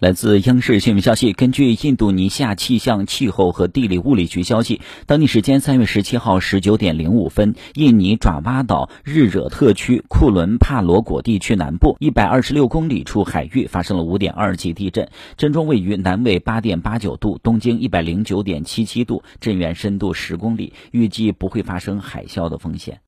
来自央视新闻消息根据印度尼西亚气象气候和地理物理局消息当地时间三月十七号十九点零五分印尼爪哇岛日惹特区库伦帕罗果地区南部一百二十六公里处海域发生了五点二级地震震中位于南纬八点八九度东经一百零九点七七度震源深度十公里预计不会发生海啸的风险。